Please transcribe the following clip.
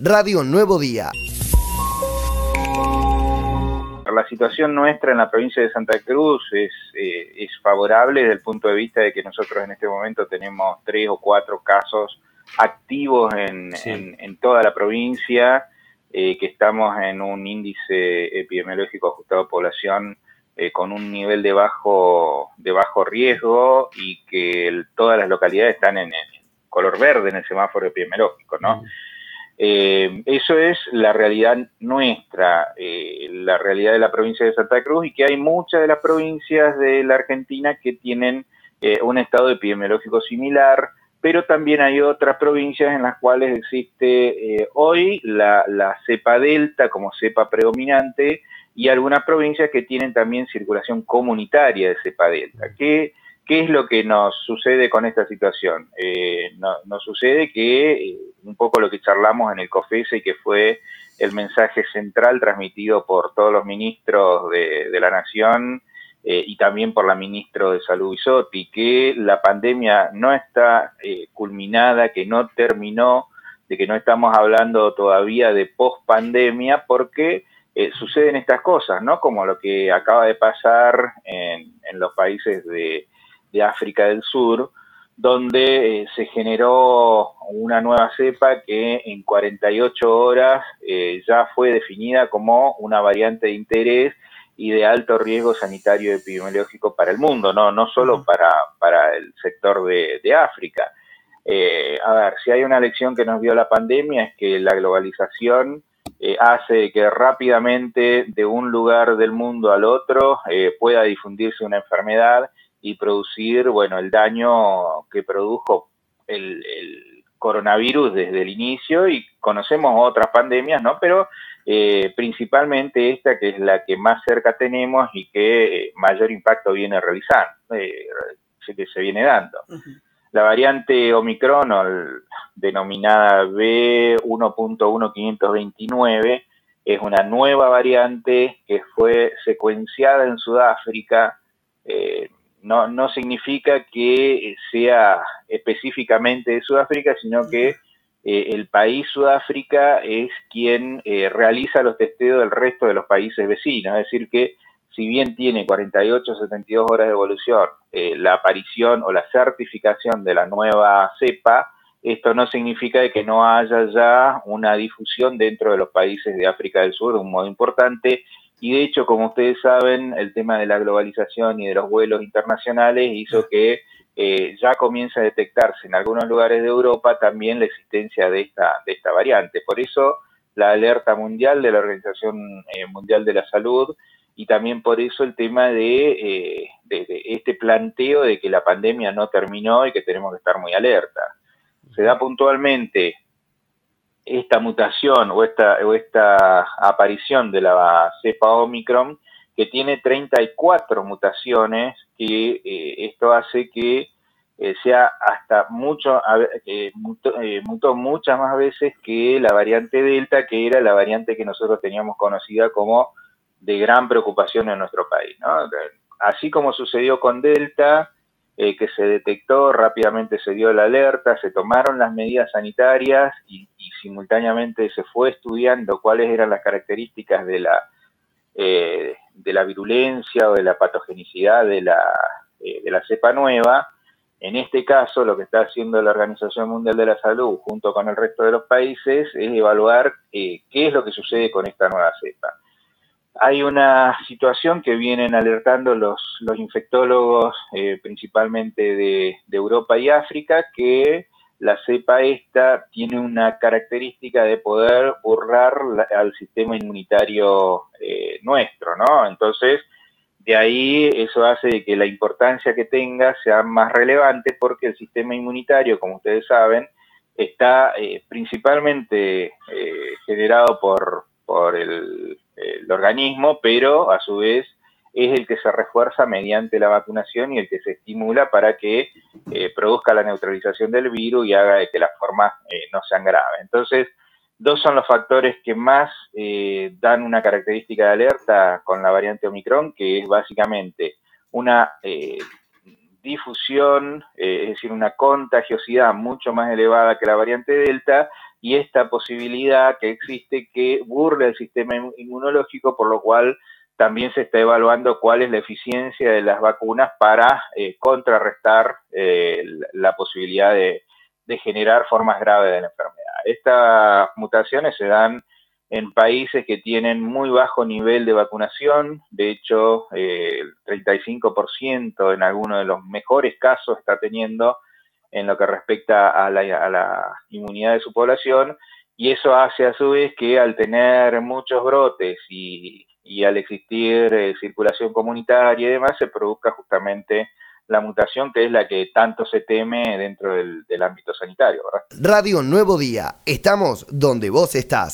Radio Nuevo Día. La situación nuestra en la provincia de Santa Cruz es, eh, es favorable desde el punto de vista de que nosotros en este momento tenemos tres o cuatro casos activos en, en, toda la provincia, eh, que estamos en un índice epidemiológico ajustado a población eh, con un nivel de bajo, de bajo riesgo y que todas las localidades están en, color verde en el semáforo epidemiológico, ¿no? Mm. Eh, eso es la realidad nuestra, la realidad de la provincia de Santa Cruz y que hay muchas de las provincias de la Argentina que tienen un estado epidemiológico similar, pero también hay otras provincias en las cuales existe eh, hoy la, cepa delta como cepa predominante y algunas provincias que tienen también circulación comunitaria de cepa delta. ¿Qué, qué es lo que nos sucede con esta situación? Eh, nos sucede que eh, un poco lo que charlamos en el COFESE que fue el mensaje central transmitido por todos los ministros de, la Nación eh, y también por la ministra de Salud Isotti, que la pandemia no está eh, culminada, que no terminó, de que no estamos hablando todavía de post-pandemia, porque suceden estas cosas, ¿no? Como lo que acaba de pasar en, los países de, África del Sur, donde se generó una nueva cepa que en 48 horas ya fue definida como una variante de interés y de alto riesgo sanitario y epidemiológico para el mundo, no, no solo para, para el sector de, de África. Eh, a ver, si hay una lección que nos dio la pandemia es que la globalización eh, hace que rápidamente de un lugar del mundo al otro eh, pueda difundirse una enfermedad y producir, bueno, el daño que produjo el, el coronavirus desde el inicio y conocemos otras pandemias, ¿no? Pero eh, principalmente esta que es la que más cerca tenemos y que eh, mayor impacto viene realizando, eh, que se viene dando. La variante Omicron, o denominada B1.1529, es una nueva variante que fue secuenciada en Sudáfrica. No, no significa que sea específicamente de Sudáfrica, sino que eh, el país Sudáfrica es quien eh, realiza los testeos del resto de los países vecinos, es decir que si bien tiene 48 72 horas de evolución, eh, la aparición o la certificación de la nueva cepa, esto no significa que no haya ya una difusión dentro de los países de África del Sur de un modo importante y de hecho, como ustedes saben, el tema de la globalización y de los vuelos internacionales hizo que eh, ya comienza a detectarse en algunos lugares de Europa también la existencia de esta, de esta variante. Por eso la alerta mundial de la Organización eh, Mundial de la Salud y también por eso el tema eh, de, este planteo de que la pandemia no terminó y que tenemos que estar muy alerta. Se da puntualmente esta mutación o esta, o esta aparición de la cepa Omicron que tiene 34 mutaciones, que eh, esto hace que eh, sea hasta mucho, eh, mutó, muchas más veces que la variante Delta, que era la variante que nosotros teníamos conocida como de gran preocupación en nuestro país. Así como sucedió con Delta, que se detectó, rápidamente se dio la alerta, se tomaron las medidas sanitarias y simultáneamente se fue estudiando cuáles eran las características de la eh, de la virulencia o de la patogenicidad de la, eh, de la cepa nueva. En este caso, lo que está haciendo la Organización Mundial de la Salud junto con el resto de los países es evaluar eh, qué es lo que sucede con esta nueva cepa. Hay una situación que vienen alertando los, los infectólogos, principalmente de, de Europa y África, que la cepa esta tiene una característica de poder borrar al sistema inmunitario eh, nuestro, ¿no? Entonces, de ahí eso hace que la importancia que tenga sea más relevante porque el sistema inmunitario, como ustedes saben, está eh, principalmente eh, generado por, por el organismo, pero a su vez es el que se refuerza mediante la vacunación y el que se estimula para que eh, produzca la neutralización del virus y haga de que las formas eh, no sean graves. Entonces, dos son los factores que más eh, dan una característica de alerta con la variante Omicron, que es básicamente una difusión, es decir, una contagiosidad mucho más elevada que la variante Delta y esta posibilidad que existe que burle el sistema inmunológico, por lo cual también se está evaluando cuál es la eficiencia de las vacunas para eh, contrarrestar eh, la posibilidad de, generar formas graves de la enfermedad. Estas mutaciones se dan en países que tienen muy bajo nivel de vacunación, de hecho eh, el 35% en algunos de los mejores casos está teniendo en lo que respecta a la, inmunidad de su población, y eso hace a su vez que al tener muchos brotes y, al existir eh, circulación comunitaria y demás, se produzca justamente la mutación que es la que tanto se teme dentro del, del ámbito sanitario. Radio Nuevo Día, estamos donde vos estás.